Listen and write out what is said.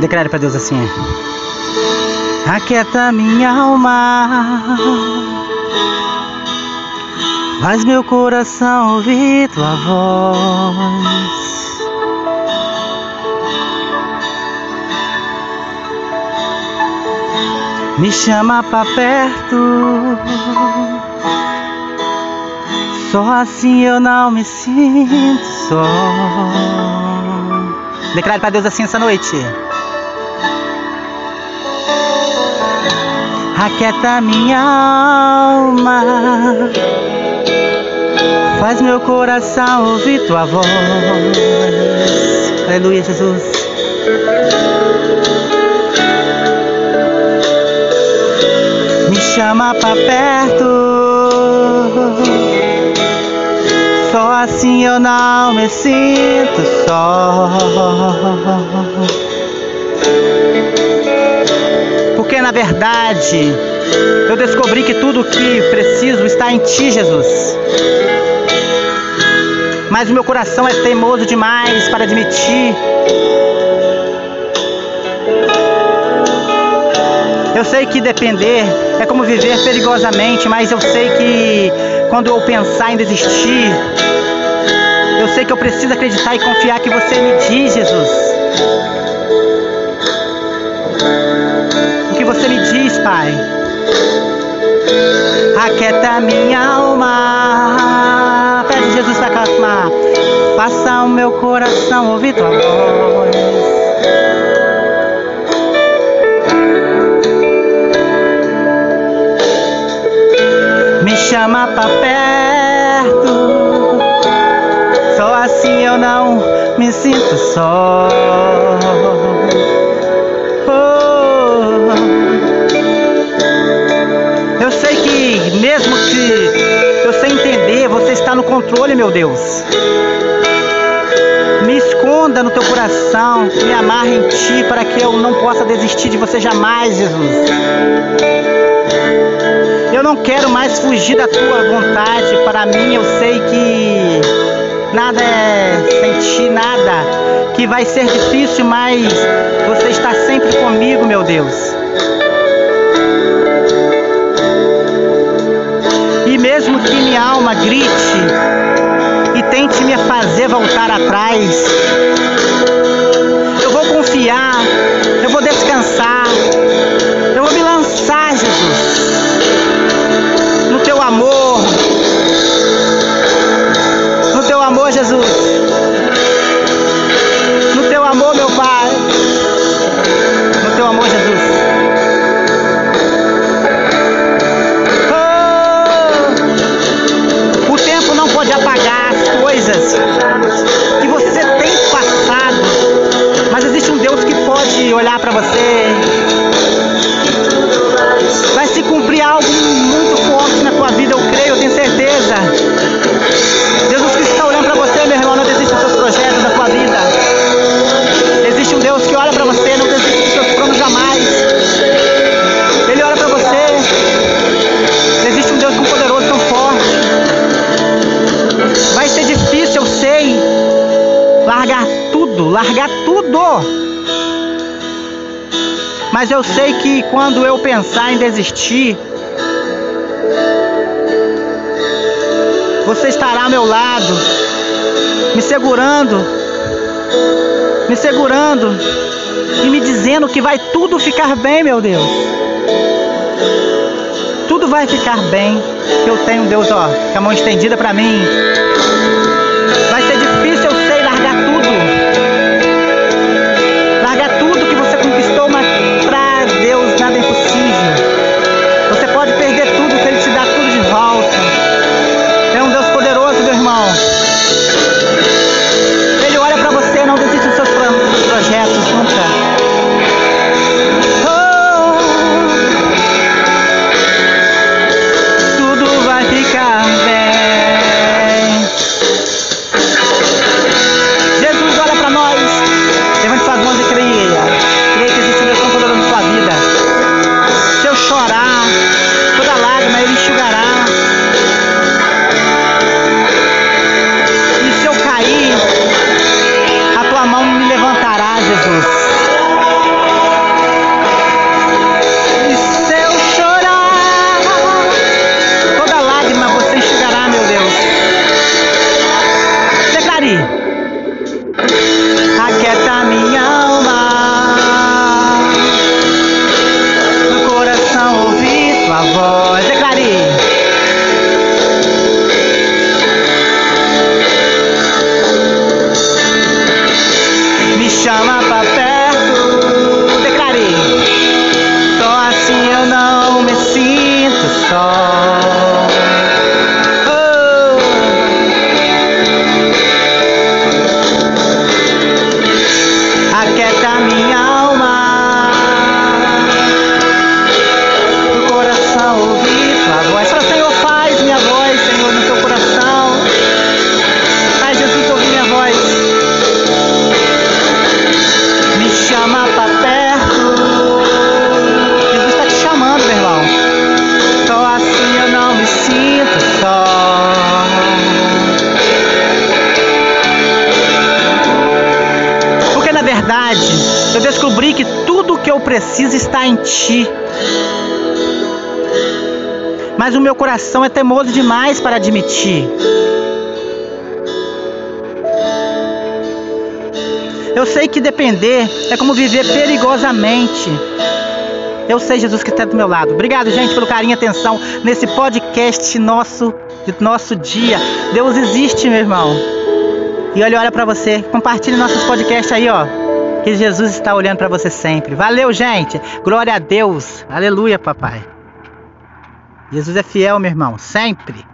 Declare para Deus assim: Aquieta minha alma, faz meu coração ouvir tua voz. Me chama pra perto, só assim eu não me sinto só. Declare para Deus assim essa noite. Aquieta minha alma, faz meu coração ouvir tua voz. Aleluia, Jesus. Me chama pra perto, só assim eu não me sinto só. Na verdade eu descobri que tudo o que preciso está em Ti, Jesus. Mas o meu coração é teimoso demais para admitir. Eu sei que depender é como viver perigosamente, mas eu sei que quando eu pensar em desistir, eu sei que eu preciso acreditar e confiar que você me diz, Jesus. Pai. Aquieta minha alma. Pede Jesus para acalmar. Faça o meu coração ouvir tua voz. Me chama pra perto. Só assim eu não me sinto só. Mesmo que eu sei entender, você está no controle, meu Deus. Me esconda no teu coração, me amarre em ti para que eu não possa desistir de você jamais, Jesus. Eu não quero mais fugir da tua vontade. Para mim, eu sei que nada é sentir nada, que vai ser difícil, mas você está sempre comigo, meu Deus. Mesmo que minha alma grite e tente me fazer voltar atrás, coisas que você tem passado, mas existe um Deus que pode olhar para você. Largar tudo. Mas eu sei que quando eu pensar em desistir, você estará ao meu lado, me segurando, me segurando e me dizendo que vai tudo ficar bem, meu Deus. Tudo vai ficar bem. Eu tenho Deus, ó, com a mão estendida para mim. شام verdade. Eu descobri que tudo o que eu preciso está em Ti. Mas o meu coração é teimoso demais para admitir. Eu sei que depender é como viver perigosamente. Eu sei, Jesus, que está do meu lado. Obrigado, gente, pelo carinho e atenção nesse podcast nosso, de nosso dia. Deus existe, meu irmão. E olha, olha para você. Compartilhe nossos podcasts aí, ó. Que Jesus está olhando para você sempre. Valeu, gente. Glória a Deus. Aleluia, papai. Jesus é fiel, meu irmão, sempre.